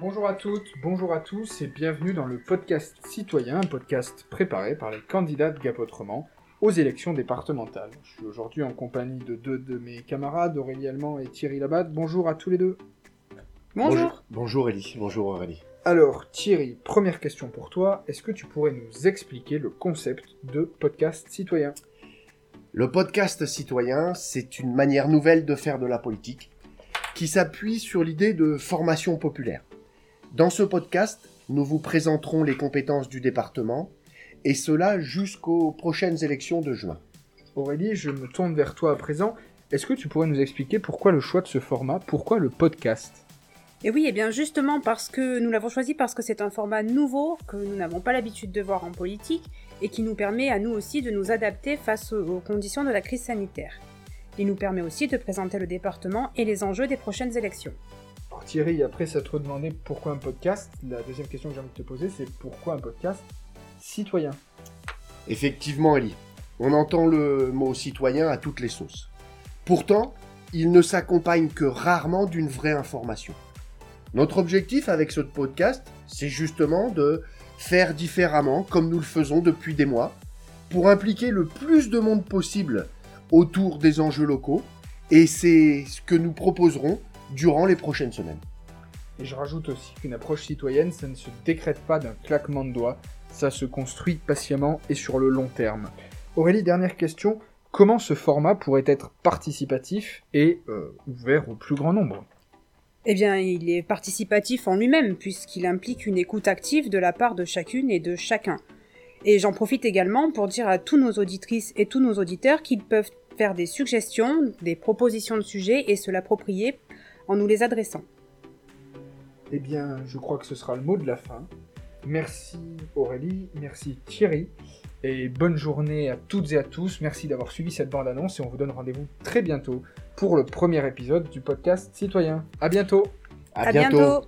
Bonjour à toutes, bonjour à tous et bienvenue dans le podcast citoyen, un podcast préparé par les candidats de Gap Autrement aux élections départementales. Je suis aujourd'hui en compagnie de deux de mes camarades, Aurélie Allemand et Thierry Labatte. Bonjour à tous les deux. Bonjour. Bonjour Ellie, bonjour Aurélie. Alors Thierry, première question pour toi. Est-ce que tu pourrais nous expliquer le concept de podcast citoyen? Le podcast citoyen, c'est une manière nouvelle de faire de la politique qui s'appuie sur l'idée de formation populaire. Dans ce podcast, nous vous présenterons les compétences du département, et cela jusqu'aux prochaines élections de juin. Aurélie, je me tourne vers toi à présent. Est-ce que tu pourrais nous expliquer pourquoi le choix de ce format Pourquoi le podcast? Et oui, et bien justement parce que nous l'avons choisi parce que c'est un format nouveau que nous n'avons pas l'habitude de voir en politique et qui nous permet à nous aussi de nous adapter face aux conditions de la crise sanitaire. Il nous permet aussi de présenter le département et les enjeux des prochaines élections. Thierry, après ça te demander pourquoi un podcast, la deuxième question que j'ai envie de te poser, c'est pourquoi un podcast citoyen? Effectivement, Ellie, on entend le mot citoyen à toutes les sauces. Pourtant, il ne s'accompagne que rarement d'une vraie information. Notre objectif avec ce podcast, c'est justement de faire différemment, comme nous le faisons depuis des mois, pour impliquer le plus de monde possible autour des enjeux locaux, et c'est ce que nous proposerons durant les prochaines semaines. Et je rajoute aussi qu'une approche citoyenne, ça ne se décrète pas d'un claquement de doigts, ça se construit patiemment et sur le long terme. Aurélie, dernière question, comment ce format pourrait être participatif et euh, ouvert au plus grand nombre? Eh bien, il est participatif en lui-même, puisqu'il implique une écoute active de la part de chacune et de chacun. Et j'en profite également pour dire à tous nos auditrices et tous nos auditeurs qu'ils peuvent faire des suggestions, des propositions de sujets et se l'approprier en nous les adressant. Eh bien, je crois que ce sera le mot de la fin. Merci Aurélie, merci Thierry, et bonne journée à toutes et à tous. Merci d'avoir suivi cette bande-annonce et on vous donne rendez-vous très bientôt pour le premier épisode du podcast Citoyen. À bientôt À, À bientôt.